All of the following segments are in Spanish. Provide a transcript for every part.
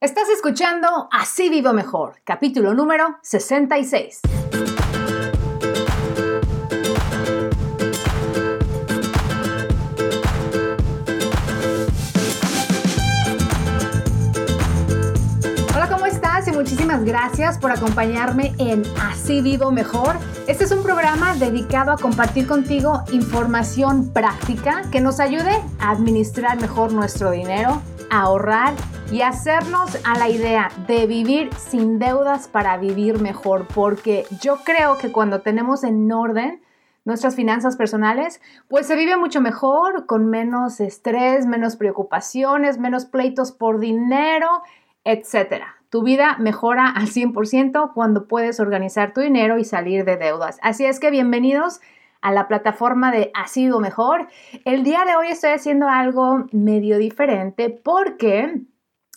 Estás escuchando Así Vivo Mejor, capítulo número 66. Hola, ¿cómo estás? Y muchísimas gracias por acompañarme en Así Vivo Mejor. Este es un programa dedicado a compartir contigo información práctica que nos ayude a administrar mejor nuestro dinero, a ahorrar y hacernos a la idea de vivir sin deudas para vivir mejor, porque yo creo que cuando tenemos en orden nuestras finanzas personales, pues se vive mucho mejor, con menos estrés, menos preocupaciones, menos pleitos por dinero, etc. Tu vida mejora al 100% cuando puedes organizar tu dinero y salir de deudas. Así es que bienvenidos a la plataforma de Ha sido mejor. El día de hoy estoy haciendo algo medio diferente porque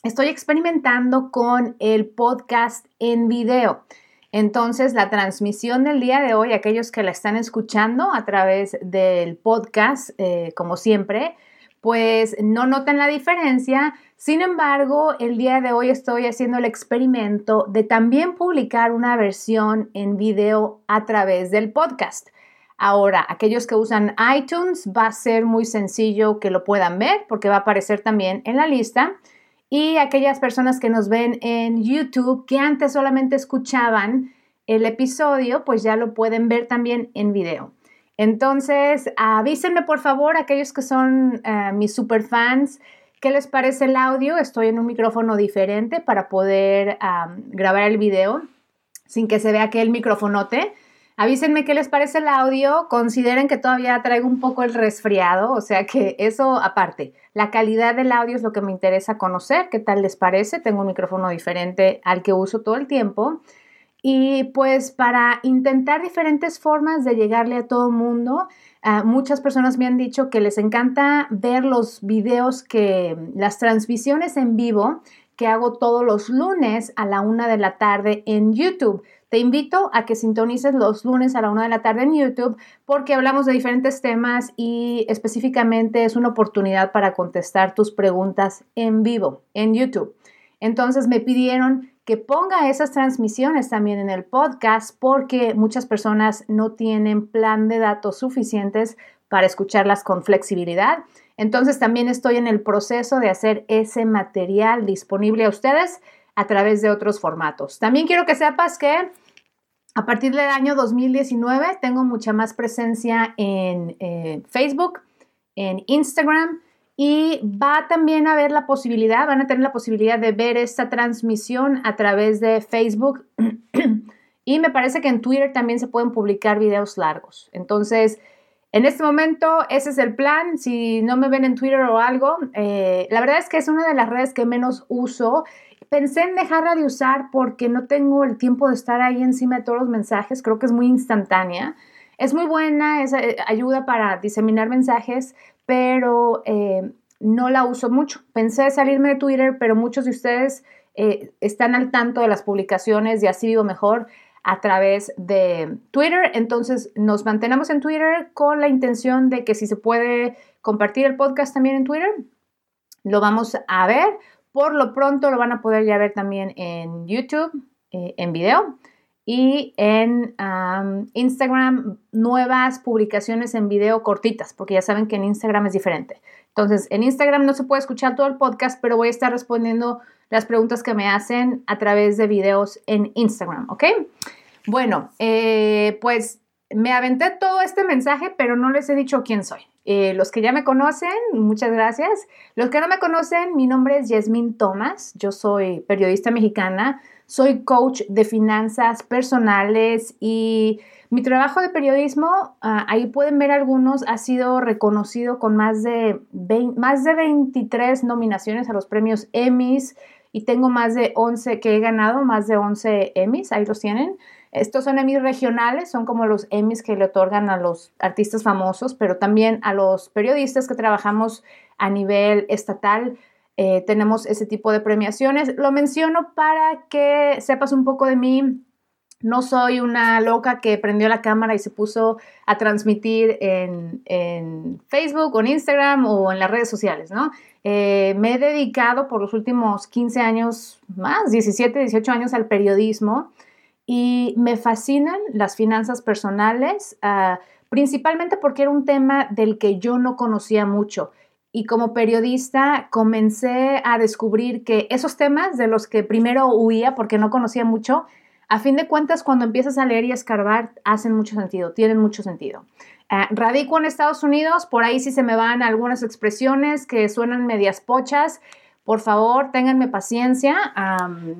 estoy experimentando con el podcast en video. Entonces, la transmisión del día de hoy, aquellos que la están escuchando a través del podcast, eh, como siempre, pues no notan la diferencia. Sin embargo, el día de hoy estoy haciendo el experimento de también publicar una versión en video a través del podcast. Ahora, aquellos que usan iTunes va a ser muy sencillo que lo puedan ver porque va a aparecer también en la lista. Y aquellas personas que nos ven en YouTube que antes solamente escuchaban el episodio, pues ya lo pueden ver también en video. Entonces, avísenme por favor, aquellos que son uh, mis super fans, ¿qué les parece el audio? Estoy en un micrófono diferente para poder grabar el video sin que se vea aquel microfonote. Avísenme qué les parece el audio. Consideren que todavía traigo un poco el resfriado, o sea que eso aparte. La calidad del audio es lo que me interesa conocer. ¿Qué tal les parece? Tengo un micrófono diferente al que uso todo el tiempo. Y pues para intentar diferentes formas de llegarle a todo el mundo, uh, muchas personas me han dicho que les encanta ver los videos que, las transmisiones en vivo que hago todos los lunes a la una de la tarde en YouTube. Te invito a que sintonices los lunes a la una de la tarde en YouTube porque hablamos de diferentes temas y específicamente es una oportunidad para contestar tus preguntas en vivo en YouTube. Entonces me pidieron que ponga esas transmisiones también en el podcast porque muchas personas no tienen plan de datos suficientes para escucharlas con flexibilidad. Entonces también estoy en el proceso de hacer ese material disponible a ustedes a través de otros formatos. También quiero que sepas que a partir del año 2019 tengo mucha más presencia en Facebook, en Instagram y va también a haber la posibilidad, van a tener la posibilidad de ver esta transmisión a través de Facebook y me parece que en Twitter también se pueden publicar videos largos. Entonces, en este momento ese es el plan. Si no me ven en Twitter o algo, eh, la verdad es que es una de las redes que menos uso Pensé en dejarla de usar porque no tengo el tiempo de estar ahí encima de todos los mensajes. Creo que es muy instantánea. Es muy buena, es, eh, ayuda para diseminar mensajes, pero eh, no la uso mucho. Pensé salirme de Twitter, pero muchos de ustedes eh, están al tanto de las publicaciones y así vivo mejor a través de Twitter. Entonces nos mantenemos en Twitter con la intención de que si se puede compartir el podcast también en Twitter, lo vamos a ver. Por lo pronto lo van a poder ya ver también en YouTube, eh, en video, y en Instagram nuevas publicaciones en video cortitas, porque ya saben que en Instagram es diferente. Entonces, en Instagram no se puede escuchar todo el podcast, pero voy a estar respondiendo las preguntas que me hacen a través de videos en Instagram, ¿ok? Bueno, eh, pues me aventé todo este mensaje, pero no les he dicho quién soy. Eh, los que ya me conocen, muchas gracias. Los que no me conocen, mi nombre es Yasmín Thomas, yo soy periodista mexicana, soy coach de finanzas personales y mi trabajo de periodismo, ah, ahí pueden ver algunos, ha sido reconocido con más de, más de 23 nominaciones a los premios Emmys y tengo más de 11 que he ganado, más de 11 Emmys, ahí los tienen. Estos son Emmys regionales, son como los Emmys que le otorgan a los artistas famosos, pero también a los periodistas que trabajamos a nivel estatal. Eh, tenemos ese tipo de premiaciones. Lo menciono para que sepas un poco de mí. No soy una loca que prendió la cámara y se puso a transmitir en, Facebook en Instagram o en las redes sociales, ¿no? Eh, me he dedicado por los últimos 15 años, más 17, 18 años al periodismo y me fascinan las finanzas personales, ah, principalmente porque era un tema del que yo no conocía mucho. Y como periodista comencé a descubrir que esos temas de los que primero huía porque no conocía mucho, a fin de cuentas, cuando empiezas a leer y a escarbar, hacen mucho sentido, tienen mucho sentido. Ah, radico en Estados Unidos, por ahí sí se me van algunas expresiones que suenan medias pochas. Por favor, ténganme paciencia.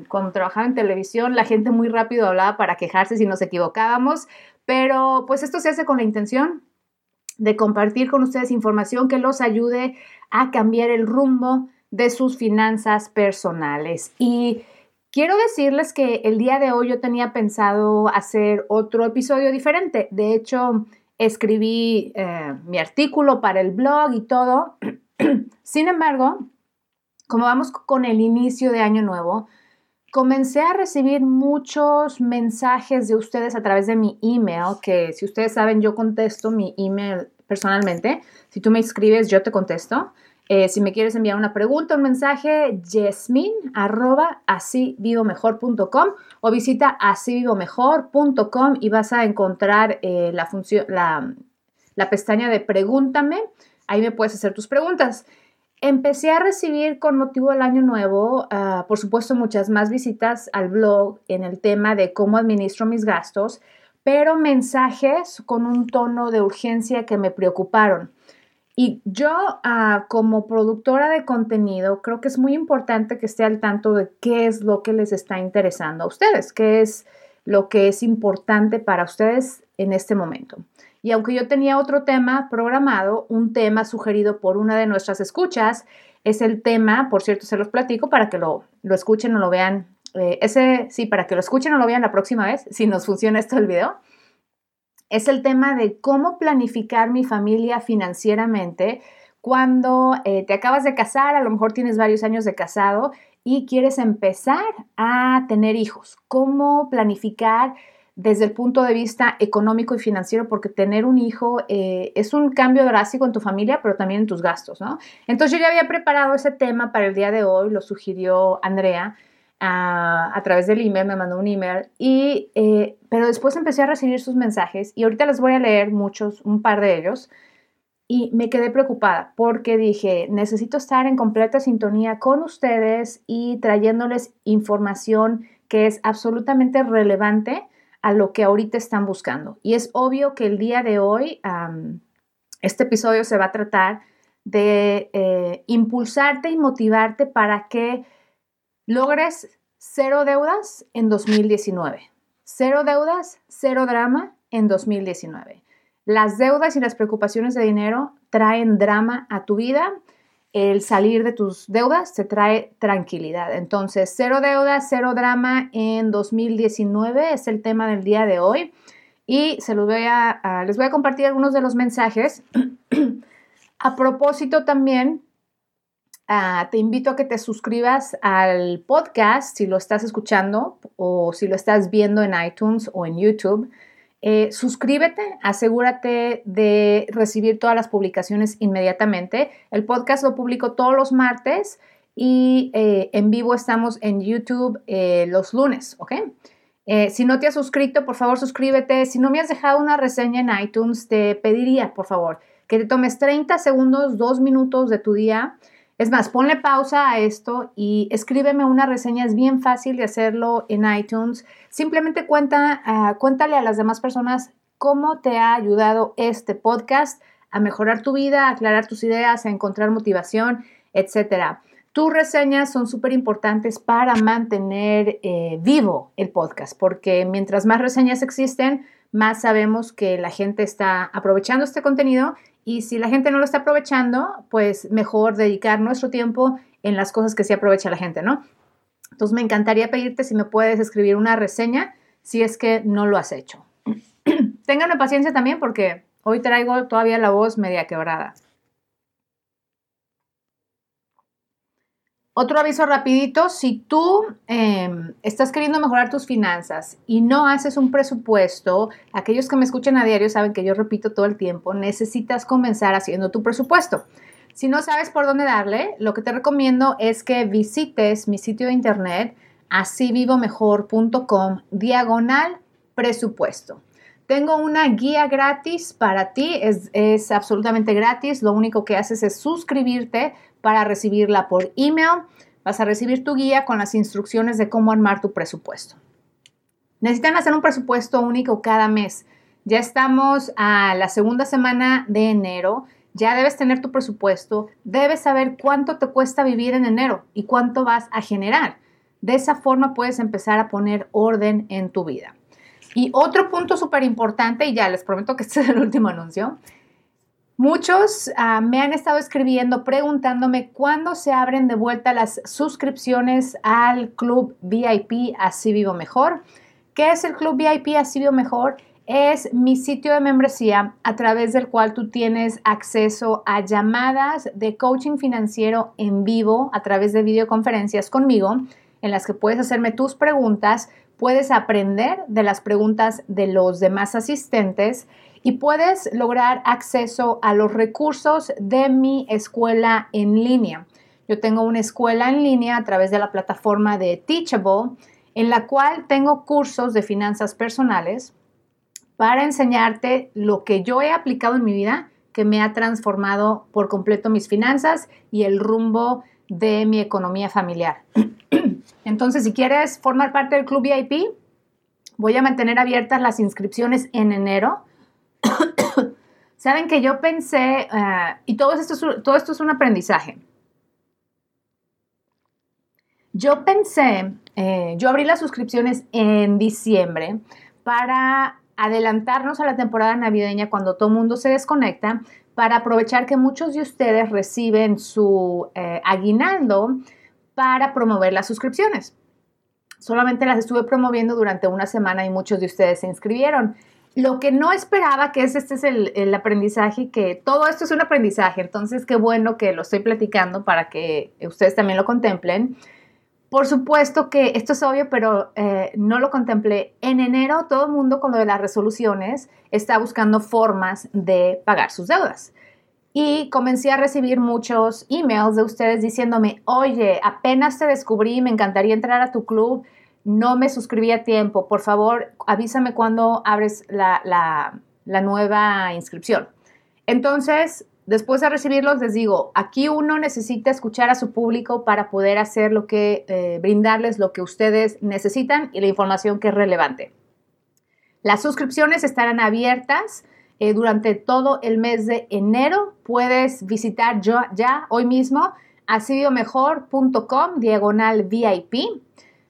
cuando trabajaba en televisión, la gente muy rápido hablaba para quejarse si nos equivocábamos, pero pues esto se hace con la intención de compartir con ustedes información que los ayude a cambiar el rumbo de sus finanzas personales. Y Quiero decirles que el día de hoy yo tenía pensado hacer otro episodio diferente. De hecho, escribí eh, mi artículo para el blog y todo. Sin embargo, como vamos con el inicio de año nuevo, comencé a recibir muchos mensajes de ustedes a través de mi email, que si ustedes saben, yo contesto mi email personalmente. Si tú me escribes, yo te contesto. Eh, si me quieres enviar una pregunta, un mensaje, yasmin arroba o visita asivivomejor.com y vas a encontrar eh, la, función, la, pestaña de pregúntame. Ahí me puedes hacer tus preguntas. Empecé a recibir con motivo del año nuevo, ah, por supuesto, muchas más visitas al blog en el tema de cómo administro mis gastos, pero mensajes con un tono de urgencia que me preocuparon. Y yo, ah, como productora de contenido, creo que es muy importante que esté al tanto de qué es lo que les está interesando a ustedes, qué es lo que es importante para ustedes en este momento. Y aunque yo tenía otro tema programado, un tema sugerido por una de nuestras escuchas, es el tema, por cierto, se los platico para que lo, lo escuchen o lo vean. Eh, ese, sí, para que lo escuchen o lo vean la próxima vez, si nos funciona esto el video es el tema de cómo planificar mi familia financieramente cuando eh, te acabas de casar, a lo mejor tienes varios años de casado y quieres empezar a tener hijos. ¿Cómo planificar desde el punto de vista económico y financiero? Porque tener un hijo eh, es un cambio drástico en tu familia, pero también en tus gastos, ¿no? Entonces yo ya había preparado ese tema para el día de hoy, lo sugirió Andrea a, través del email, me mandó un email, y, eh, pero después empecé a recibir sus mensajes y ahorita les voy a leer muchos, un par de ellos, y me quedé preocupada porque dije, necesito estar en completa sintonía con ustedes y trayéndoles información que es absolutamente relevante a lo que ahorita están buscando. Y es obvio que el día de hoy este episodio se va a tratar de eh, impulsarte y motivarte para que logres cero deudas en 2019. Cero deudas, cero drama en 2019. Las deudas y las preocupaciones de dinero traen drama a tu vida. El salir de tus deudas te trae tranquilidad. Entonces, cero deudas, cero drama en 2019 es el tema del día de hoy. Y se los voy a, les voy a compartir algunos de los mensajes. a propósito también Ah, te invito a que te suscribas al podcast si lo estás escuchando o si lo estás viendo en iTunes o en YouTube. Eh, suscríbete, asegúrate de recibir todas las publicaciones inmediatamente. El podcast lo publico todos los martes y eh, en vivo estamos en YouTube eh, los lunes, ¿ok? si no te has suscrito, por favor suscríbete. Si no me has dejado una reseña en iTunes, te pediría, por favor, que te tomes 30 segundos, 2 minutos de tu día es más, ponle pausa a esto y escríbeme una reseña. Es bien fácil de hacerlo en iTunes. Simplemente cuenta, ah, cuéntale a las demás personas cómo te ha ayudado este podcast a mejorar tu vida, a aclarar tus ideas, a encontrar motivación, etc. Tus reseñas son súper importantes para mantener eh, vivo el podcast, porque mientras más reseñas existen, más sabemos que la gente está aprovechando este contenido y si la gente no lo está aprovechando, pues mejor dedicar nuestro tiempo en las cosas que sí aprovecha la gente, ¿no? Entonces me encantaría pedirte si me puedes escribir una reseña si es que no lo has hecho. Ténganme paciencia también porque hoy traigo todavía la voz media quebrada. Otro aviso rapidito, si tú em, estás queriendo mejorar tus finanzas y no haces un presupuesto, aquellos que me escuchan a diario saben que yo repito todo el tiempo, necesitas comenzar haciendo tu presupuesto. Si no sabes por dónde darle, lo que te recomiendo es que visites mi sitio de internet asivivomejor.com diagonal presupuesto. Tengo una guía gratis para ti, es, es, absolutamente gratis, lo único que haces es suscribirte para recibirla por email. Vas a recibir tu guía con las instrucciones de cómo armar tu presupuesto. Necesitan hacer un presupuesto único cada mes. Ya estamos a la segunda semana de enero. Ya debes tener tu presupuesto. Debes saber cuánto te cuesta vivir en enero y cuánto vas a generar. De esa forma puedes empezar a poner orden en tu vida. Y otro punto súper importante, y ya les prometo que este es el último anuncio, Muchos ah, me han estado escribiendo preguntándome cuándo se abren de vuelta las suscripciones al Club VIP Así Vivo Mejor. ¿Qué es el Club VIP Así Vivo Mejor? Es mi sitio de membresía a través del cual tú tienes acceso a llamadas de coaching financiero en vivo a través de videoconferencias conmigo, en las que puedes hacerme tus preguntas, puedes aprender de las preguntas de los demás asistentes y puedes lograr acceso a los recursos de mi escuela en línea. Yo tengo una escuela en línea a través de la plataforma de Teachable, en la cual tengo cursos de finanzas personales para enseñarte lo que yo he aplicado en mi vida, que me ha transformado por completo mis finanzas y el rumbo de mi economía familiar. Entonces, si quieres formar parte del Club VIP, voy a mantener abiertas las inscripciones en enero Saben que yo pensé, eh, y todo esto, es, todo esto es un aprendizaje. Yo pensé, eh, yo abrí las suscripciones en diciembre para adelantarnos a la temporada navideña cuando todo el mundo se desconecta, para aprovechar que muchos de ustedes reciben su eh, aguinaldo para promover las suscripciones. Solamente las estuve promoviendo durante una semana y muchos de ustedes se inscribieron. Lo que no esperaba, que es este es el, aprendizaje, que todo esto es un aprendizaje, entonces qué bueno que lo estoy platicando para que ustedes también lo contemplen. Por supuesto que esto es obvio, pero eh, no lo contemplé. En enero todo el mundo con lo de las resoluciones está buscando formas de pagar sus deudas. Y comencé a recibir muchos emails de ustedes diciéndome, oye, apenas te descubrí, me encantaría entrar a tu club, no me suscribí a tiempo, por favor avísame cuando abres la, nueva inscripción. Entonces, después de recibirlos, les digo, aquí uno necesita escuchar a su público para poder hacer lo que, eh, brindarles lo que ustedes necesitan y la información que es relevante. Las suscripciones estarán abiertas eh, durante todo el mes de enero. Puedes visitar yo, ya hoy mismo asidiomejor.com diagonal VIP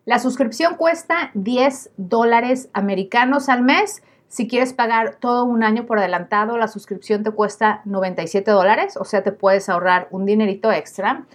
la suscripción cuesta 10 dólares americanos al mes. Si quieres pagar todo un año por adelantado, la suscripción te cuesta 97 dólares, o sea, te puedes ahorrar un dinerito extra.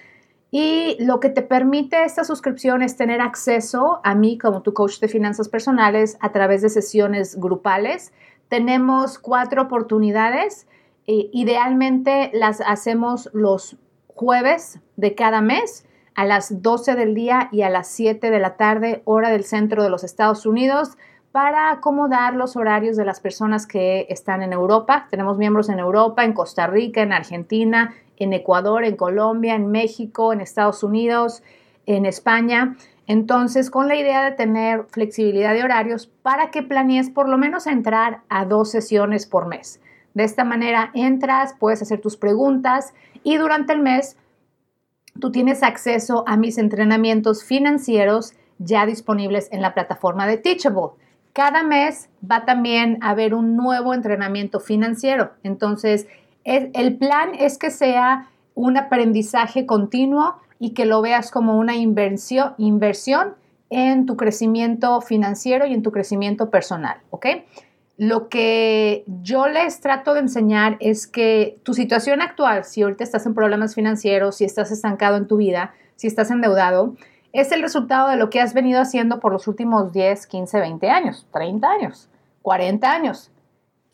Y lo que te permite esta suscripción es tener acceso a mí como tu coach de finanzas personales a través de sesiones grupales. Tenemos cuatro oportunidades. E idealmente las hacemos los jueves de cada mes a las 12 del día y a las 7 de la tarde, hora del centro de los Estados Unidos, para acomodar los horarios de las personas que están en Europa. Tenemos miembros en Europa, en Costa Rica, en Argentina, en Ecuador, en Colombia, en México, en Estados Unidos, en España. Entonces, con la idea de tener flexibilidad de horarios para que planees por lo menos entrar a dos sesiones por mes. De esta manera entras, puedes hacer tus preguntas y durante el mes tú tienes acceso a mis entrenamientos financieros ya disponibles en la plataforma de Teachable. Cada mes va también a haber un nuevo entrenamiento financiero. Entonces, el plan es que sea un aprendizaje continuo y que lo veas como una inversión, inversión en tu crecimiento financiero y en tu crecimiento personal, ¿ok? Lo que yo les trato de enseñar es que tu situación actual, si ahorita estás en problemas financieros, si estás estancado en tu vida, si estás endeudado, es el resultado de lo que has venido haciendo por los últimos 10, 15, 20 años, 30 años, 40 años.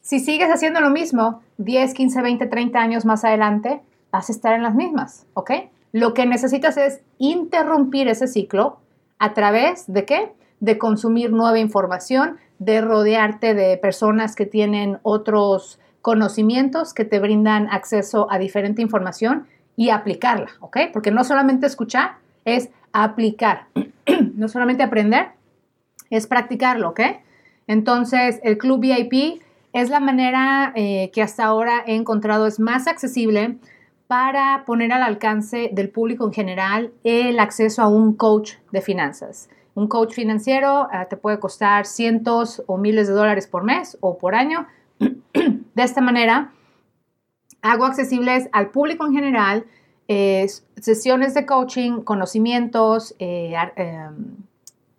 Si sigues haciendo lo mismo 10, 15, 20, 30 años más adelante, vas a estar en las mismas, ¿ok? Lo que necesitas es interrumpir ese ciclo a través de qué? De consumir nueva información, de rodearte de personas que tienen otros conocimientos que te brindan acceso a diferente información y aplicarla, ¿ok? Porque no solamente escuchar, es aplicar. no solamente aprender, es practicarlo, ¿ok? Entonces, el Club VIP es la manera eh, que hasta ahora he encontrado es más accesible para poner al alcance del público en general el acceso a un coach de finanzas. Un coach financiero eh, te puede costar cientos o miles de dólares por mes o por año. de esta manera, hago accesibles al público en general eh, sesiones de coaching, conocimientos, em,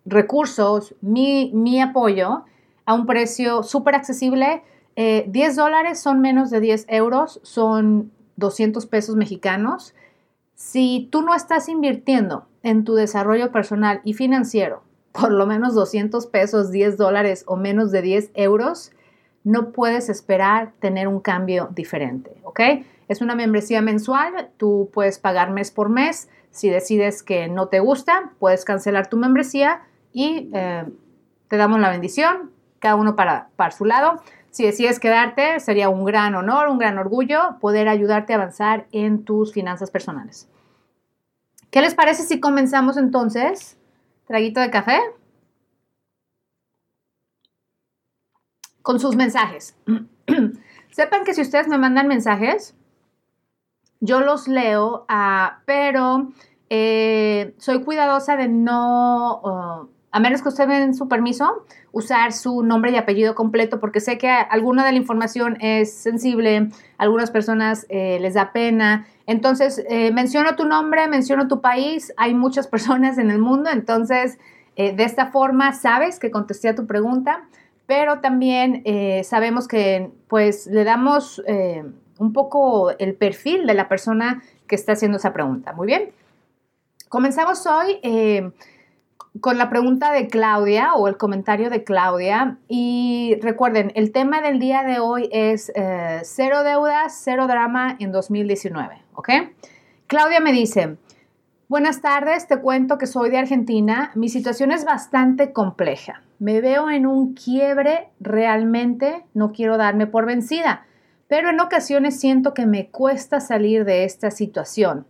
recursos, mi, mi apoyo a un precio súper accesible. 10 eh, dólares son menos de 10 euros, son 200 pesos mexicanos. Si tú no estás invirtiendo en tu desarrollo personal y financiero, por lo menos 200 pesos, 10 dólares o menos de 10 euros, no puedes esperar tener un cambio diferente, ¿ok? Es una membresía mensual, tú puedes pagar mes por mes. Si decides que no te gusta, puedes cancelar tu membresía y eh, te damos la bendición, cada uno para, para su lado. Si decides quedarte, sería un gran honor, un gran orgullo poder ayudarte a avanzar en tus finanzas personales. ¿Qué les parece si comenzamos entonces? Traguito de café. Con sus mensajes. Sepan que si ustedes me mandan mensajes, yo los leo, ah, pero eh, soy cuidadosa de no, a menos que ustedes den su permiso, usar su nombre y apellido completo porque sé que alguna de la información es sensible, algunas personas eh, les da pena. Entonces, eh, menciono tu nombre, menciono tu país, hay muchas personas en el mundo, entonces de esta forma sabes que contesté a tu pregunta, pero también sabemos que pues le damos un poco el perfil de la persona que está haciendo esa pregunta. Muy bien. Comenzamos hoy con la pregunta de Claudia o el comentario de Claudia. Y recuerden, el tema del día de hoy es eh, cero deudas, cero drama en 2019. ¿Ok? Claudia me dice, buenas tardes, te cuento que soy de Argentina. Mi situación es bastante compleja. Me veo en un quiebre realmente, no quiero darme por vencida, pero en ocasiones siento que me cuesta salir de esta situación.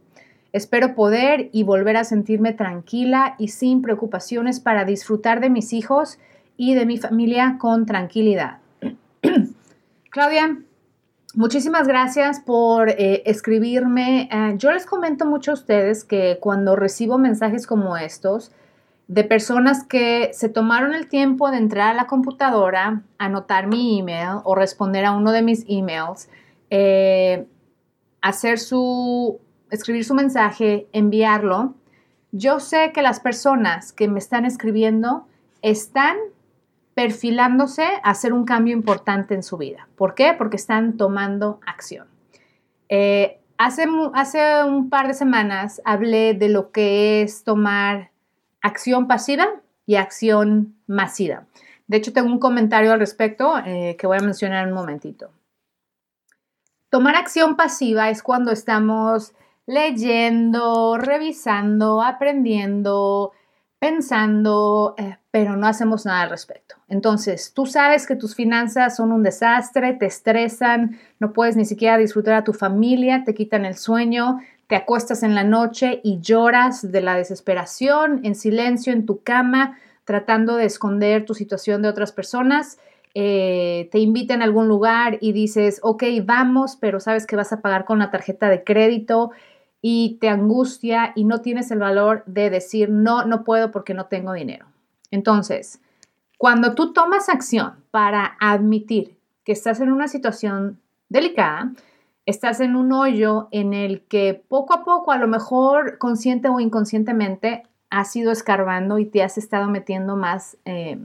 Espero poder y volver a sentirme tranquila y sin preocupaciones para disfrutar de mis hijos y de mi familia con tranquilidad. Claudia, muchísimas gracias por eh, escribirme. Eh, yo les comento mucho a ustedes que cuando recibo mensajes como estos, de personas que se tomaron el tiempo de entrar a la computadora, anotar mi email o responder a uno de mis emails, eh, hacer su escribir su mensaje, enviarlo, yo sé que las personas que me están escribiendo están perfilándose a hacer un cambio importante en su vida. ¿Por qué? Porque están tomando acción. Eh, hace, hace un par de semanas hablé de lo que es tomar acción pasiva y acción masiva. De hecho, tengo un comentario al respecto eh, que voy a mencionar en un momentito. Tomar acción pasiva es cuando estamos leyendo, revisando, aprendiendo, pensando, eh, pero no hacemos nada al respecto. Entonces, tú sabes que tus finanzas son un desastre, te estresan, no puedes ni siquiera disfrutar a tu familia, te quitan el sueño, te acuestas en la noche y lloras de la desesperación, en silencio en tu cama, tratando de esconder tu situación de otras personas. Eh, te invitan a algún lugar y dices, ok, vamos, pero sabes que vas a pagar con la tarjeta de crédito y te angustia y no tienes el valor de decir, no, no puedo porque no tengo dinero. Entonces, cuando tú tomas acción para admitir que estás en una situación delicada, estás en un hoyo en el que poco a poco, a lo mejor consciente o inconscientemente, has ido escarbando y te has estado metiendo más eh,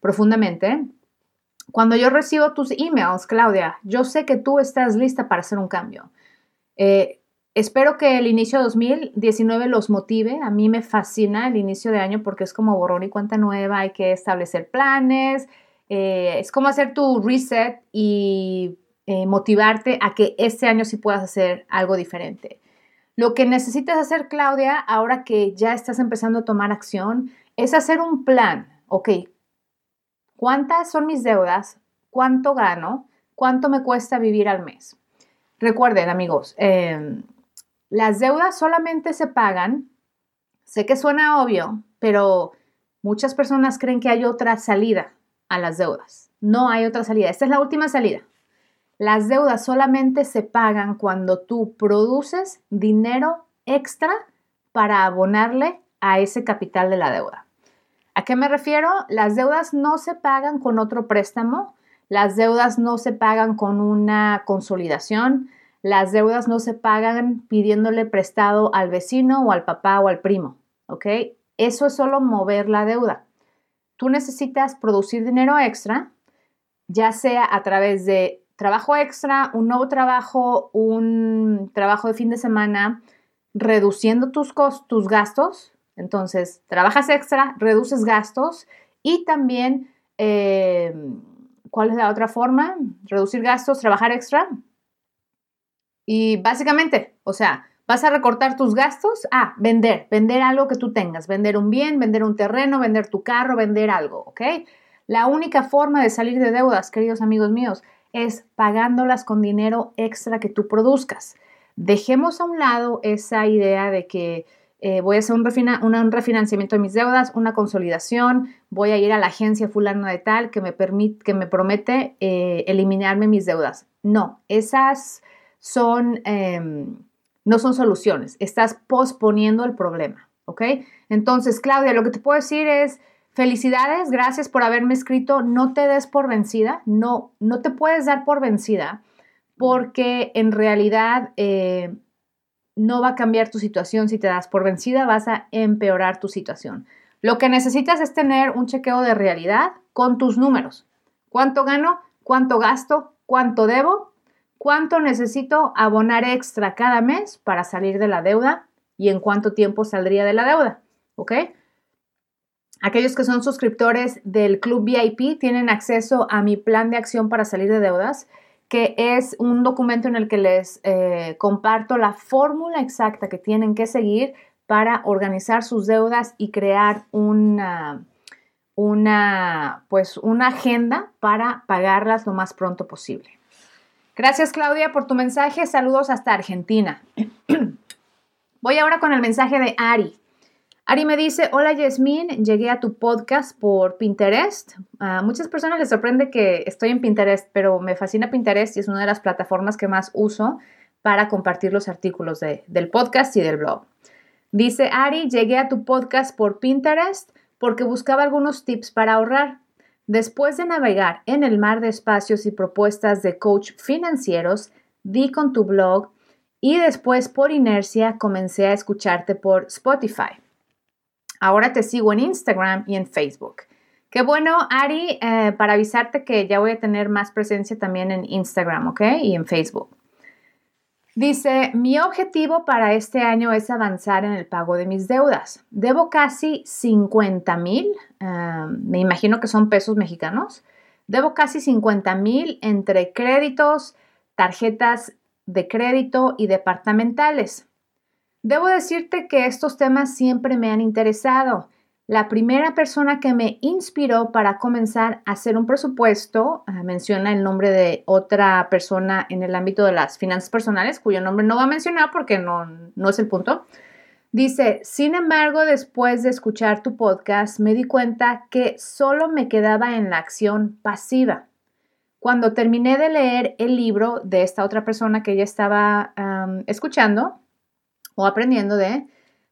profundamente. Cuando yo recibo tus emails, Claudia, yo sé que tú estás lista para hacer un cambio. Eh, Espero que el inicio de 2019 los motive. A mí me fascina el inicio de año porque es como borrón y cuenta nueva. Hay que establecer planes. Eh, es como hacer tu reset y eh, motivarte a que este año sí puedas hacer algo diferente. Lo que necesitas hacer, Claudia, ahora que ya estás empezando a tomar acción, es hacer un plan. Ok, ¿cuántas son mis deudas? ¿Cuánto gano? ¿Cuánto me cuesta vivir al mes? Recuerden, amigos, em, las deudas solamente se pagan, sé que suena obvio, pero muchas personas creen que hay otra salida a las deudas. No hay otra salida. Esta es la última salida. Las deudas solamente se pagan cuando tú produces dinero extra para abonarle a ese capital de la deuda. ¿A qué me refiero? Las deudas no se pagan con otro préstamo, las deudas no se pagan con una consolidación, las deudas no se pagan pidiéndole prestado al vecino o al papá o al primo, ¿ok? Eso es solo mover la deuda. Tú necesitas producir dinero extra, ya sea a través de trabajo extra, un nuevo trabajo, un trabajo de fin de semana, reduciendo tus, tus gastos. Entonces, trabajas extra, reduces gastos y también, eh, ¿cuál es la otra forma? Reducir gastos, trabajar extra. Y básicamente, o sea, vas a recortar tus gastos a vender, vender algo que tú tengas, vender un bien, vender un terreno, vender tu carro, vender algo, ¿ok? La única forma de salir de deudas, queridos amigos míos, es pagándolas con dinero extra que tú produzcas. Dejemos a un lado esa idea de que eh, voy a hacer un, refinanciamiento de mis deudas, una consolidación, voy a ir a la agencia fulana de tal que me, permite, que me promete eh, eliminarme mis deudas. No, esas son, em, no son soluciones, estás posponiendo el problema, ¿ok? Entonces, Claudia, lo que te puedo decir es, Felicidades, gracias por haberme escrito. No te des por vencida, no, no te puedes dar por vencida porque en realidad eh, no va a cambiar tu situación si te das por vencida, vas a empeorar tu situación. Lo que necesitas es tener un chequeo de realidad con tus números. ¿Cuánto gano? ¿Cuánto gasto? ¿Cuánto debo? ¿Cuánto necesito abonar extra cada mes para salir de la deuda? ¿Y en cuánto tiempo saldría de la deuda? ¿Ok? Aquellos que son suscriptores del Club VIP tienen acceso a mi plan de acción para salir de deudas, que es un documento en el que les eh, comparto la fórmula exacta que tienen que seguir para organizar sus deudas y crear una, una, pues una agenda para pagarlas lo más pronto posible. Gracias Claudia por tu mensaje. Saludos hasta Argentina. Voy ahora con el mensaje de Ari. Ari me dice, hola Yasmin, llegué a tu podcast por Pinterest. A muchas personas les sorprende que estoy en Pinterest, pero me fascina Pinterest y es una de las plataformas que más uso para compartir los artículos del podcast y del blog. Dice Ari, llegué a tu podcast por Pinterest porque buscaba algunos tips para ahorrar. Después de navegar en el mar de espacios y propuestas de coach financieros, di con tu blog y después por inercia comencé a escucharte por Spotify. Ahora te sigo en Instagram y en Facebook. Qué bueno, Ari, eh, para avisarte que ya voy a tener más presencia también en Instagram, ¿ok? Y en Facebook. Dice, mi objetivo para este año es avanzar en el pago de mis deudas. Debo casi 50 mil, eh, me imagino que son pesos mexicanos. Debo casi 50 mil entre créditos, tarjetas de crédito y departamentales. Debo decirte que estos temas siempre me han interesado. La primera persona que me inspiró para comenzar a hacer un presupuesto, ah, menciona el nombre de otra persona en el ámbito de las finanzas personales, cuyo nombre no va a mencionar porque no, no es el punto. Dice, sin embargo, después de escuchar tu podcast, me di cuenta que solo me quedaba en la acción pasiva. Cuando terminé de leer el libro de esta otra persona que ella estaba escuchando, o aprendiendo de,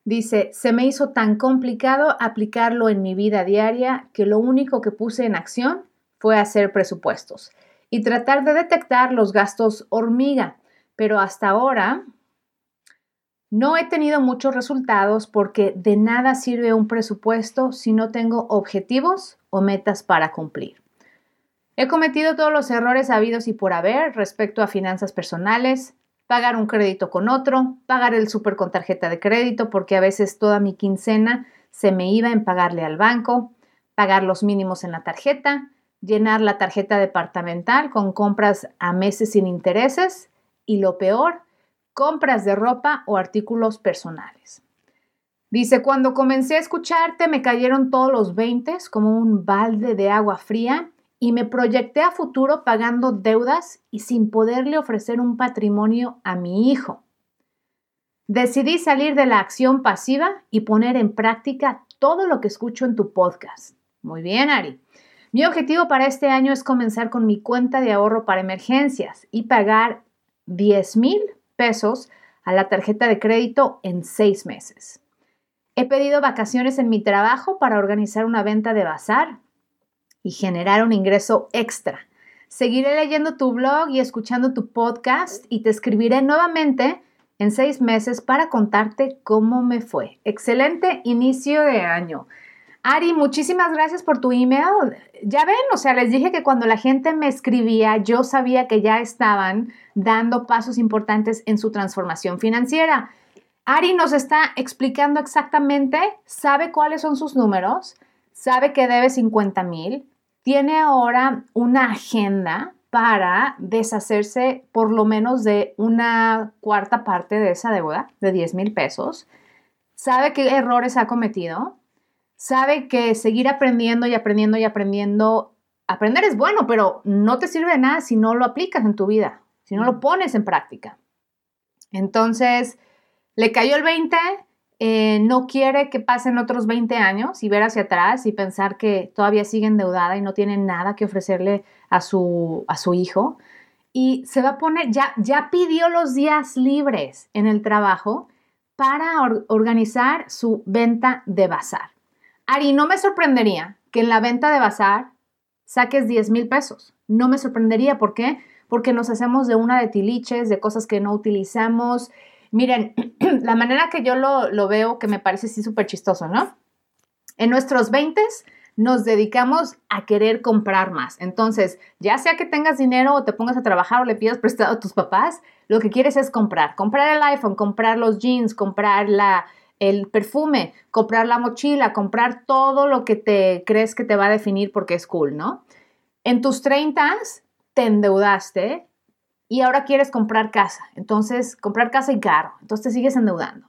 dice, se me hizo tan complicado aplicarlo en mi vida diaria que lo único que puse en acción fue hacer presupuestos y tratar de detectar los gastos hormiga. Pero hasta ahora no he tenido muchos resultados porque de nada sirve un presupuesto si no tengo objetivos o metas para cumplir. He cometido todos los errores habidos y por haber respecto a finanzas personales, pagar un crédito con otro, pagar el súper con tarjeta de crédito, porque a veces toda mi quincena se me iba en pagarle al banco, pagar los mínimos en la tarjeta, llenar la tarjeta departamental con compras a meses sin intereses y lo peor, compras de ropa o artículos personales. Dice, cuando comencé a escucharte me cayeron todos los 20 como un balde de agua fría y me proyecté a futuro pagando deudas y sin poderle ofrecer un patrimonio a mi hijo. Decidí salir de la acción pasiva y poner en práctica todo lo que escucho en tu podcast. Muy bien, Ari. Mi objetivo para este año es comenzar con mi cuenta de ahorro para emergencias y pagar 10 mil pesos a la tarjeta de crédito en seis meses. He pedido vacaciones en mi trabajo para organizar una venta de bazar y generar un ingreso extra. Seguiré leyendo tu blog y escuchando tu podcast y te escribiré nuevamente en seis meses para contarte cómo me fue. Excelente inicio de año. Ari, muchísimas gracias por tu email. Ya ven, o sea, les dije que cuando la gente me escribía, yo sabía que ya estaban dando pasos importantes en su transformación financiera. Ari nos está explicando exactamente, sabe cuáles son sus números, sabe que debe 50 mil, tiene ahora una agenda para deshacerse por lo menos de una cuarta parte de esa deuda de 10 mil pesos, sabe qué errores ha cometido, sabe que seguir aprendiendo y aprendiendo y aprendiendo, aprender es bueno, pero no te sirve de nada si no lo aplicas en tu vida, si no lo pones en práctica. Entonces, le cayó el 20, eh, no quiere que pasen otros 20 años y ver hacia atrás y pensar que todavía sigue endeudada y no tiene nada que ofrecerle a su, a su hijo. Y se va a poner, ya, ya pidió los días libres en el trabajo para organizar su venta de bazar. Ari, no me sorprendería que en la venta de bazar saques 10 mil pesos. No me sorprendería. ¿Por qué? Porque nos hacemos de una de tiliches, de cosas que no utilizamos Miren, la manera que yo lo, veo, que me parece así súper chistoso, ¿no? En nuestros 20 nos dedicamos a querer comprar más. Entonces, ya sea que tengas dinero o te pongas a trabajar o le pidas prestado a tus papás, lo que quieres es comprar. Comprar el iPhone, comprar los jeans, comprar la, el perfume, comprar la mochila, comprar todo lo que te crees que te va a definir porque es cool, ¿no? En tus 30 te endeudaste y ahora quieres comprar casa. Entonces, comprar casa y caro. Entonces te sigues endeudando.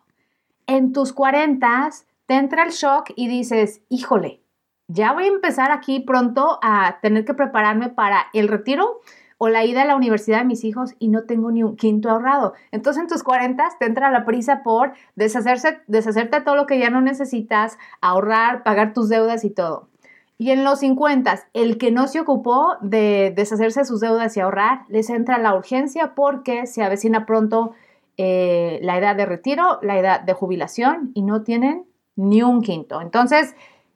En tus 40 te entra el shock y dices, híjole, ya voy a empezar aquí pronto a tener que prepararme para el retiro o la ida a la universidad de mis hijos y no tengo ni un quinto ahorrado. Entonces en tus 40 te entra la prisa por deshacerse, deshacerte de todo lo que ya no necesitas, ahorrar, pagar tus deudas y todo. Y en los 50, el que no se ocupó de deshacerse de sus deudas y ahorrar, les entra la urgencia porque se avecina pronto eh, la edad de retiro, la edad de jubilación y no tienen ni un quinto. Entonces,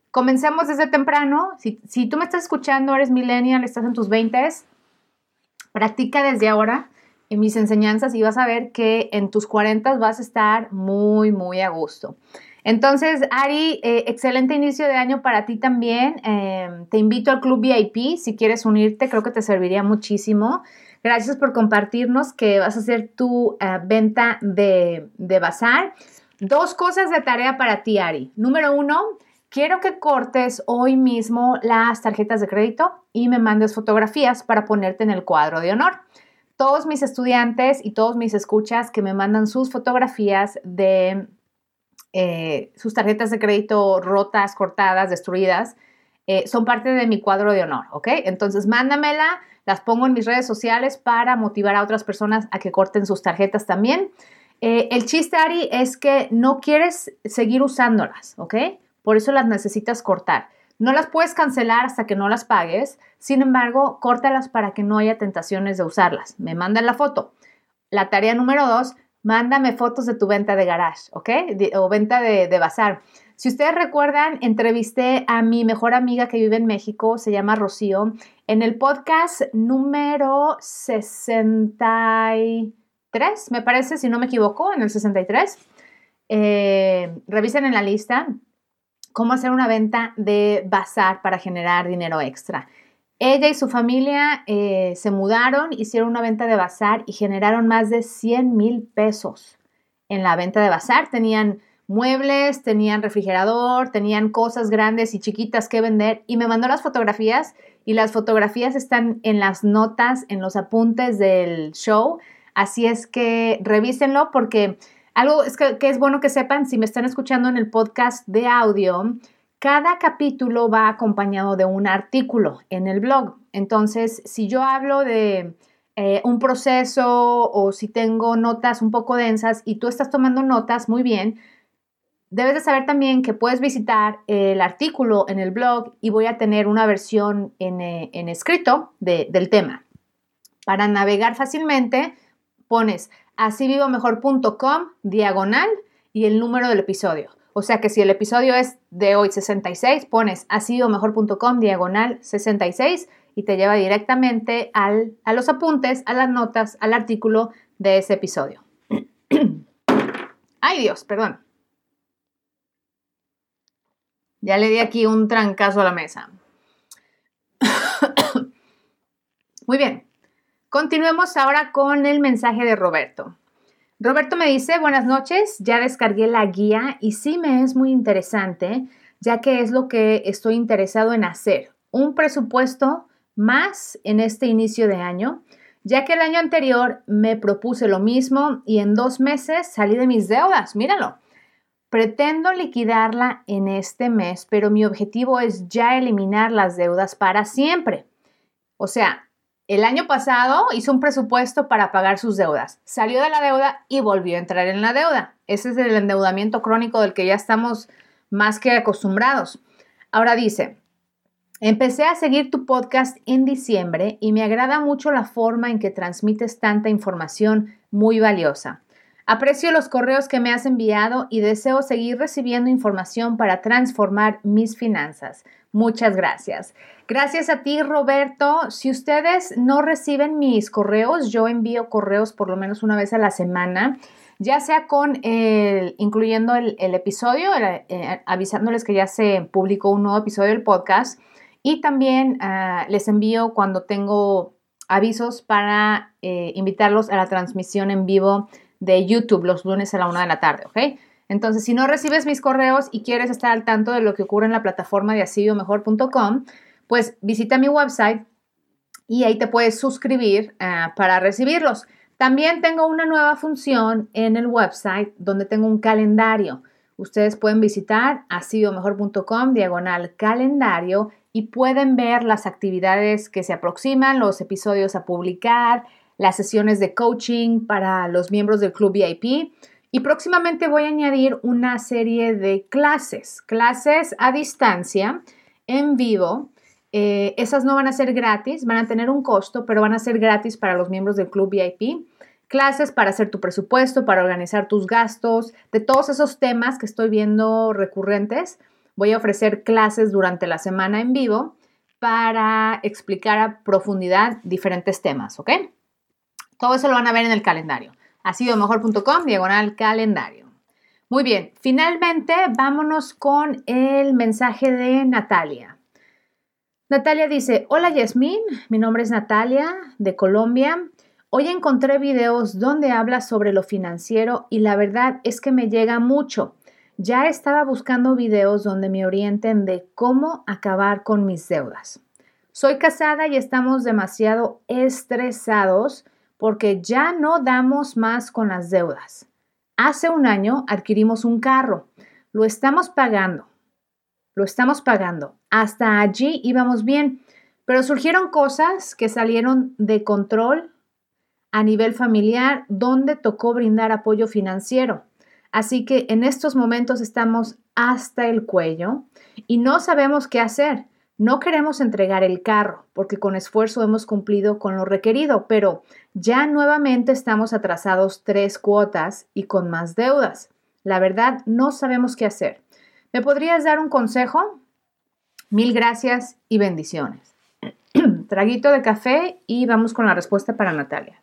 comencemos desde temprano. Si, si tú me estás escuchando, eres millennial, estás en tus 20, practica desde ahora en mis enseñanzas y vas a ver que en tus 40 vas a estar muy, muy a gusto. Entonces, Ari, eh, excelente inicio de año para ti también. Em, te invito al Club VIP si quieres unirte, creo que te serviría muchísimo. Gracias por compartirnos que vas a hacer tu eh, venta de, de bazar. Dos cosas de tarea para ti, Ari. Número uno, quiero que cortes hoy mismo las tarjetas de crédito y me mandes fotografías para ponerte en el cuadro de honor. Todos mis estudiantes y todos mis escuchas que me mandan sus fotografías de eh, sus tarjetas de crédito rotas, cortadas, destruidas, eh, son parte de mi cuadro de honor, ¿ok? Entonces, mándamela, las pongo en mis redes sociales para motivar a otras personas a que corten sus tarjetas también. Eh, el chiste, Ari, es que no quieres seguir usándolas, ¿ok? Por eso las necesitas cortar. No las puedes cancelar hasta que no las pagues, sin embargo, córtalas para que no haya tentaciones de usarlas. Me mandan la foto. La tarea número dos, mándame fotos de tu venta de garage, ¿ok? o venta de, de bazar. Si ustedes recuerdan, entrevisté a mi mejor amiga que vive en México, se llama Rocío, en el podcast número 63, me parece, si no me equivoco, en el 63. Eh, revisen en la lista cómo hacer una venta de bazar para generar dinero extra. Ella y su familia eh, se mudaron, hicieron una venta de bazar y generaron más de 100 mil pesos en la venta de bazar. Tenían muebles, tenían refrigerador, tenían cosas grandes y chiquitas que vender y me mandó las fotografías y las fotografías están en las notas, en los apuntes del show. Así es que revísenlo porque algo es que, que es bueno que sepan, si me están escuchando en el podcast de audio, cada capítulo va acompañado de un artículo en el blog. Entonces, si yo hablo de eh, un proceso o si tengo notas un poco densas y tú estás tomando notas muy bien, debes de saber también que puedes visitar el artículo en el blog y voy a tener una versión en, eh, escrito del tema. Para navegar fácilmente, pones asivivomejor.com diagonal y el número del episodio. O sea que si el episodio es de hoy 66, pones asivivomejor.com diagonal 66 y te lleva directamente al, a los apuntes, a las notas, al artículo de ese episodio. Ay Dios, perdón. Ya le di aquí un trancazo a la mesa. Muy bien. Continuemos ahora con el mensaje de Roberto. Roberto me dice, buenas noches, ya descargué la guía y sí me es muy interesante, ya que es lo que estoy interesado en hacer. Un presupuesto más en este inicio de año, ya que el año anterior me propuse lo mismo y en dos meses salí de mis deudas. Míralo. Pretendo liquidarla en este mes, pero mi objetivo es ya eliminar las deudas para siempre. O sea, el año pasado hizo un presupuesto para pagar sus deudas, salió de la deuda y volvió a entrar en la deuda. Ese es el endeudamiento crónico del que ya estamos más que acostumbrados. Ahora dice, Empecé a seguir tu podcast en diciembre y me agrada mucho la forma en que transmites tanta información muy valiosa. Aprecio los correos que me has enviado y deseo seguir recibiendo información para transformar mis finanzas. Muchas gracias. Gracias a ti, Roberto. Si ustedes no reciben mis correos, yo envío correos por lo menos una vez a la semana, ya sea con incluyendo el, episodio, eh, avisándoles que ya se publicó un nuevo episodio del podcast y también ah, les envío cuando tengo avisos para eh, invitarlos a la transmisión en vivo de YouTube los lunes a la una de la tarde, ¿ok? Entonces, si no recibes mis correos y quieres estar al tanto de lo que ocurre en la plataforma de asidiomejor.com, pues visita mi website y ahí te puedes suscribir ah, para recibirlos. También tengo una nueva función en el website donde tengo un calendario. Ustedes pueden visitar asidiomejor.com diagonal calendario y pueden ver las actividades que se aproximan, los episodios a publicar, las sesiones de coaching para los miembros del Club VIP. Y próximamente voy a añadir una serie de clases, clases a distancia, en vivo. Eh, esas no van a ser gratis, van a tener un costo, pero van a ser gratis para los miembros del Club VIP. Clases para hacer tu presupuesto, para organizar tus gastos, de todos esos temas que estoy viendo recurrentes Voy a ofrecer clases durante la semana en vivo para explicar a profundidad diferentes temas, ¿ok? Todo eso lo van a ver en el calendario. mejor.com diagonal calendario. Muy bien, finalmente vámonos con el mensaje de Natalia. Natalia dice, hola Yasmín, mi nombre es Natalia de Colombia. Hoy encontré videos donde hablas sobre lo financiero y la verdad es que me llega mucho. Ya estaba buscando videos donde me orienten de cómo acabar con mis deudas. Soy casada y estamos demasiado estresados porque ya no damos más con las deudas. Hace un año adquirimos un carro. Lo estamos pagando. Lo estamos pagando. Hasta allí íbamos bien. Pero surgieron cosas que salieron de control a nivel familiar donde tocó brindar apoyo financiero. Así que en estos momentos estamos hasta el cuello y no sabemos qué hacer. No queremos entregar el carro porque con esfuerzo hemos cumplido con lo requerido, pero ya nuevamente estamos atrasados tres cuotas y con más deudas. La verdad, no sabemos qué hacer. ¿Me podrías dar un consejo? Mil gracias y bendiciones. Traguito de café y vamos con la respuesta para Natalia.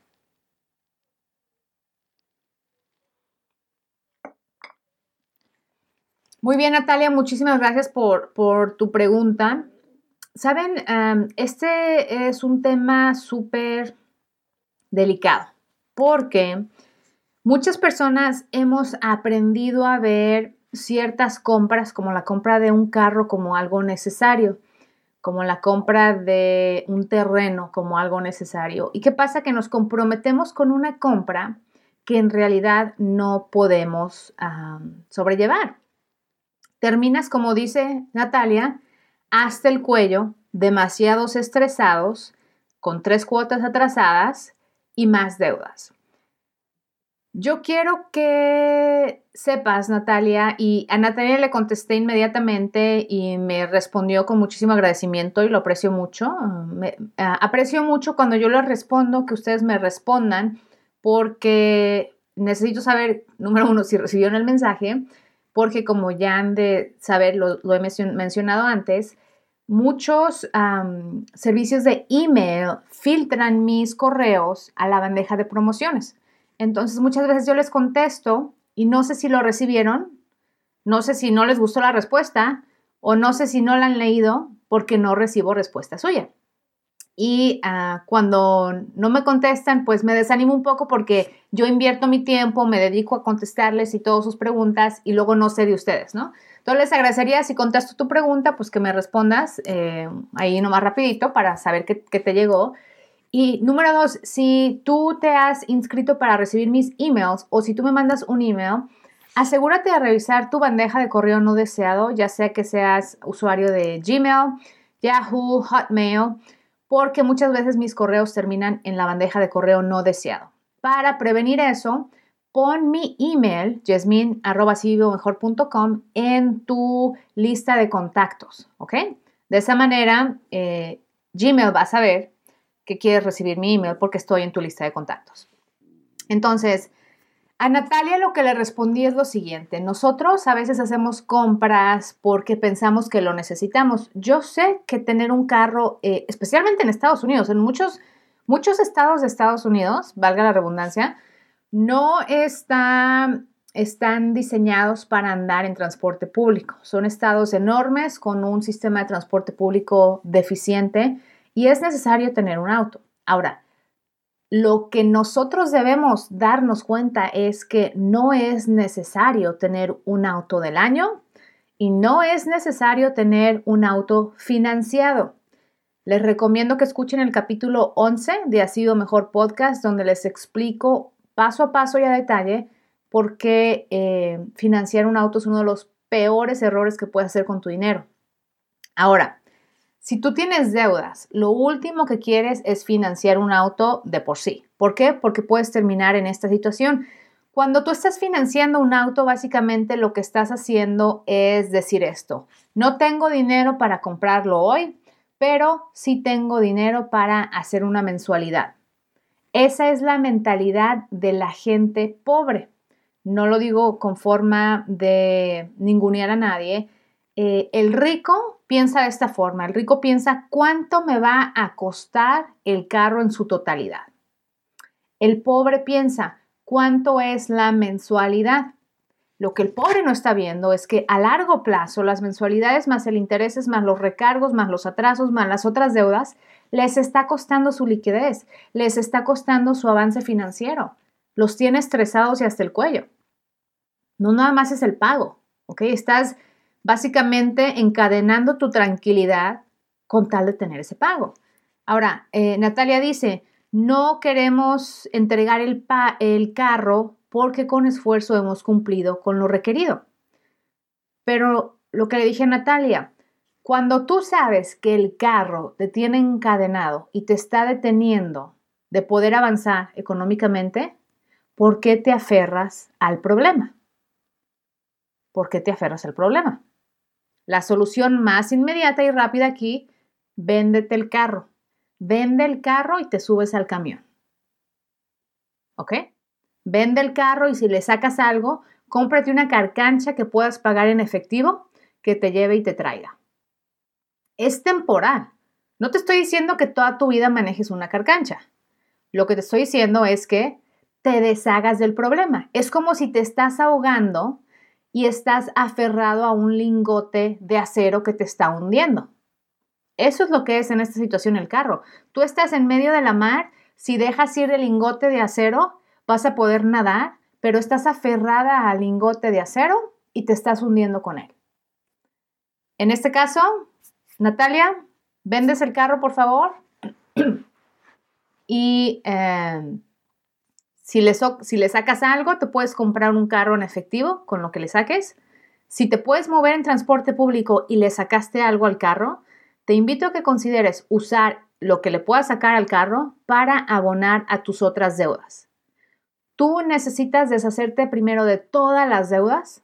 Muy bien, Natalia, muchísimas gracias por, tu pregunta. Saben, este es un tema súper delicado porque muchas personas hemos aprendido a ver ciertas compras como la compra de un carro como algo necesario. como la compra de un terreno como algo necesario. ¿Y qué pasa? Que nos comprometemos con una compra que en realidad no podemos sobrellevar. Terminas, como dice Natalia, hasta el cuello, demasiados estresados, con tres cuotas atrasadas y más deudas. Yo quiero que sepas, Natalia, y a Natalia le contesté inmediatamente y me respondió con muchísimo agradecimiento y lo aprecio mucho. Ah, aprecio mucho cuando yo les respondo que ustedes me respondan porque necesito saber, número uno, si recibieron el mensaje, porque como ya han de saber, lo, he mencionado antes, muchos servicios de email filtran mis correos a la bandeja de promociones. Entonces muchas veces yo les contesto y no sé si lo recibieron, no sé si no les gustó la respuesta o no sé si no la han leído porque no recibo respuesta suya. Y ah, cuando no me contestan, pues me desanimo un poco porque yo invierto mi tiempo, me dedico a contestarles y todas sus preguntas y luego no sé de ustedes, ¿no? Entonces les agradecería si contesto tu pregunta, pues que me respondas eh, ahí nomás rapidito para saber que, que te llegó. Y número dos, si tú te has inscrito para recibir mis emails o si tú me mandas un email, asegúrate de revisar tu bandeja de correo no deseado, ya sea que seas usuario de Gmail, Yahoo, Hotmail, porque muchas veces mis correos terminan en la bandeja de correo no deseado. Para prevenir eso, pon mi email, jasmine.com, en tu lista de contactos, ¿ok? De esa manera, eh, Gmail va a saber que quieres recibir mi email porque estoy en tu lista de contactos. Entonces, a Natalia lo que le respondí es lo siguiente. Nosotros a veces hacemos compras porque pensamos que lo necesitamos. Yo sé que tener un carro, eh, especialmente en Estados Unidos, en muchos, muchos estados de Estados Unidos, valga la redundancia, no está, están diseñados para andar en transporte público. Son estados enormes con un sistema de transporte público deficiente y es necesario tener un auto. Ahora, lo que nosotros debemos darnos cuenta es que no es necesario tener un auto del año y no es necesario tener un auto financiado. Les recomiendo que escuchen el capítulo 11 de Ha sido mejor podcast donde les explico paso a paso y a detalle por qué eh, financiar un auto es uno de los peores errores que puedes hacer con tu dinero. Ahora, si tú tienes deudas, lo último que quieres es financiar un auto de por sí. ¿Por qué? Porque puedes terminar en esta situación. Cuando tú estás financiando un auto, básicamente lo que estás haciendo es decir esto, no tengo dinero para comprarlo hoy, pero sí tengo dinero para hacer una mensualidad. Esa es la mentalidad de la gente pobre. No lo digo con forma de ningunear a nadie. Eh, el rico piensa de esta forma. El rico piensa cuánto me va a costar el carro en su totalidad. El pobre piensa cuánto es la mensualidad. Lo que el pobre no está viendo es que a largo plazo las mensualidades más el interés más los recargos más los atrasos más las otras deudas les está costando su liquidez, les está costando su avance financiero. Los tiene estresados y hasta el cuello. No nada más es el pago, ¿ok? Estás básicamente encadenando tu tranquilidad con tal de tener ese pago. Ahora, eh, Natalia dice, no queremos entregar el, el carro porque con esfuerzo hemos cumplido con lo requerido. Pero lo que le dije a Natalia, cuando tú sabes que el carro te tiene encadenado y te está deteniendo de poder avanzar económicamente, ¿por qué te aferras al problema? ¿Por qué te aferras al problema? La solución más inmediata y rápida aquí, véndete el carro. Vende el carro y te subes al camión. ¿Ok? Vende el carro y si le sacas algo, cómprate una carcancha que puedas pagar en efectivo que te lleve y te traiga. Es temporal. No te estoy diciendo que toda tu vida manejes una carcancha. Lo que te estoy diciendo es que te deshagas del problema. Es como si te estás ahogando y estás aferrado a un lingote de acero que te está hundiendo. Eso es lo que es en esta situación el carro. Tú estás en medio de la mar, si dejas ir el lingote de acero, vas a poder nadar, pero estás aferrada al lingote de acero y te estás hundiendo con él. En este caso, Natalia, vendes el carro, por favor, y em, si, le si le sacas algo, te puedes comprar un carro en efectivo con lo que le saques. Si te puedes mover en transporte público y le sacaste algo al carro, te invito a que consideres usar lo que le puedas sacar al carro para abonar a tus otras deudas. Tú necesitas deshacerte primero de todas las deudas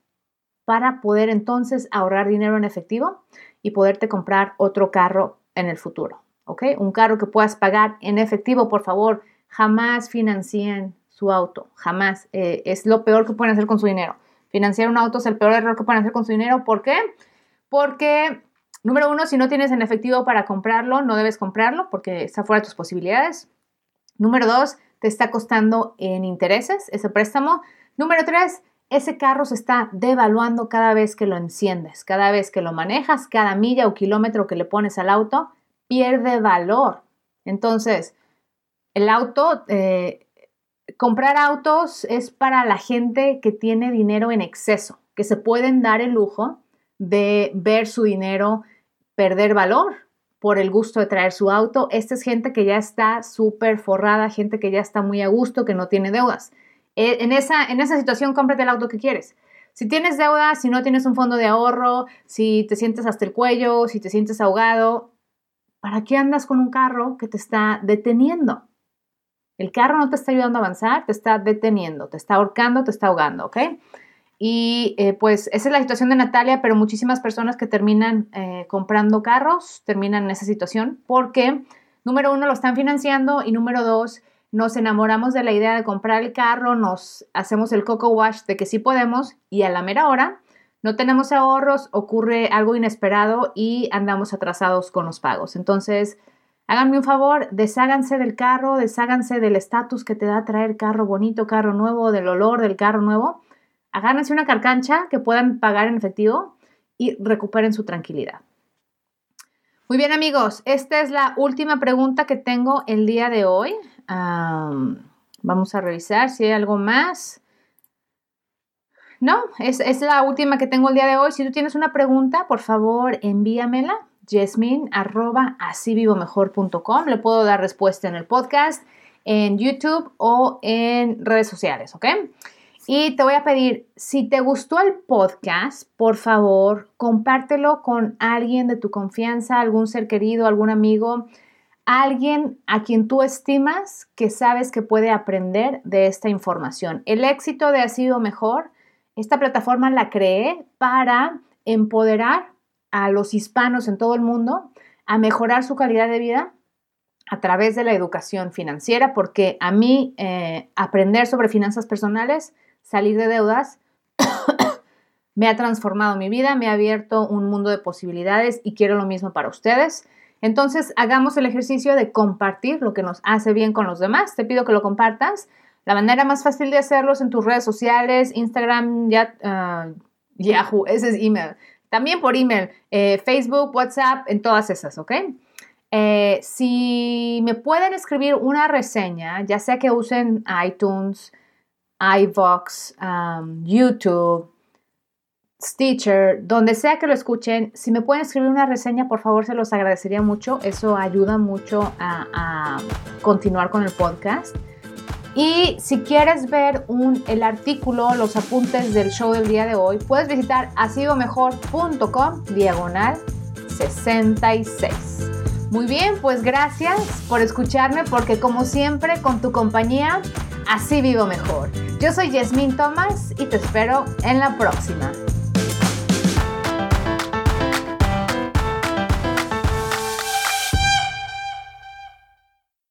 para poder entonces ahorrar dinero en efectivo y poderte comprar otro carro en el futuro. ¿Ok? Un carro que puedas pagar en efectivo, por favor, jamás financien su auto, jamás. Eh, es lo peor que pueden hacer con su dinero. Financiar un auto es el peor error que pueden hacer con su dinero. ¿Por qué? Porque, número uno, si no tienes en efectivo para comprarlo, no debes comprarlo porque está fuera de tus posibilidades. Número dos, te está costando en intereses ese préstamo. Número tres, ese carro se está devaluando cada vez que lo enciendes, cada vez que lo manejas, cada milla o kilómetro que le pones al auto, pierde valor. Entonces, el auto, eh, comprar autos es para la gente que tiene dinero en exceso, que se pueden dar el lujo de ver su dinero perder valor por el gusto de traer su auto. Esta es gente que ya está súper forrada, gente que ya está muy a gusto, que no tiene deudas. Eh, en esa, en esa situación, cómprate el auto que quieres. Si tienes deuda, si no tienes un fondo de ahorro, si te sientes hasta el cuello, si te sientes ahogado, ¿para qué andas con un carro que te está deteniendo? El carro no te está ayudando a avanzar, te está deteniendo, te está ahorcando, te está ahogando, ¿ok? Y eh, pues esa es la situación de Natalia, pero muchísimas personas que terminan eh, comprando carros terminan en esa situación porque, número uno, lo están financiando y número dos, nos enamoramos de la idea de comprar el carro, nos hacemos el coco wash de que sí podemos y a la mera hora no tenemos ahorros, ocurre algo inesperado y andamos atrasados con los pagos. Entonces, háganme un favor, desháganse del carro, desháganse del estatus que te da traer carro bonito, carro nuevo, del olor del carro nuevo. Háganse una carcancha que puedan pagar en efectivo y recuperen su tranquilidad. Muy bien amigos, esta es la última pregunta que tengo el día de hoy vamos a revisar si hay algo más. No, es, es, la última que tengo el día de hoy. Si tú tienes una pregunta, por favor, envíamela. Jasmine arroba. Le puedo dar respuesta en el podcast, en YouTube o en redes sociales, ¿ok? Y te voy a pedir, si te gustó el podcast, por favor, compártelo con alguien de tu confianza, algún ser querido, algún amigo alguien a quien tú estimas que sabes que puede aprender de esta información. El éxito de Ha sido mejor, esta plataforma la creé para empoderar a los hispanos en todo el mundo a mejorar su calidad de vida a través de la educación financiera, porque a mí eh, aprender sobre finanzas personales, salir de deudas, me ha transformado mi vida, me ha abierto un mundo de posibilidades y quiero lo mismo para ustedes. Entonces, hagamos el ejercicio de compartir lo que nos hace bien con los demás. Te pido que lo compartas. La manera más fácil de hacerlo es en tus redes sociales, Instagram, ah, Yahoo, ese es email. También por email, eh, Facebook, WhatsApp, en todas esas, ¿ok? Eh, si me pueden escribir una reseña, ya sea que usen iTunes, iVox, um, YouTube, Stitcher, donde sea que lo escuchen, si me pueden escribir una reseña, por favor, se los agradecería mucho. Eso ayuda mucho a, continuar con el podcast. Y si quieres ver el artículo, los apuntes del show del día de hoy, puedes visitar asidomejor.com diagonal 66. Muy bien, pues gracias por escucharme porque como siempre con tu compañía, así vivo mejor. Yo soy Yasmín Thomas y te espero en la próxima.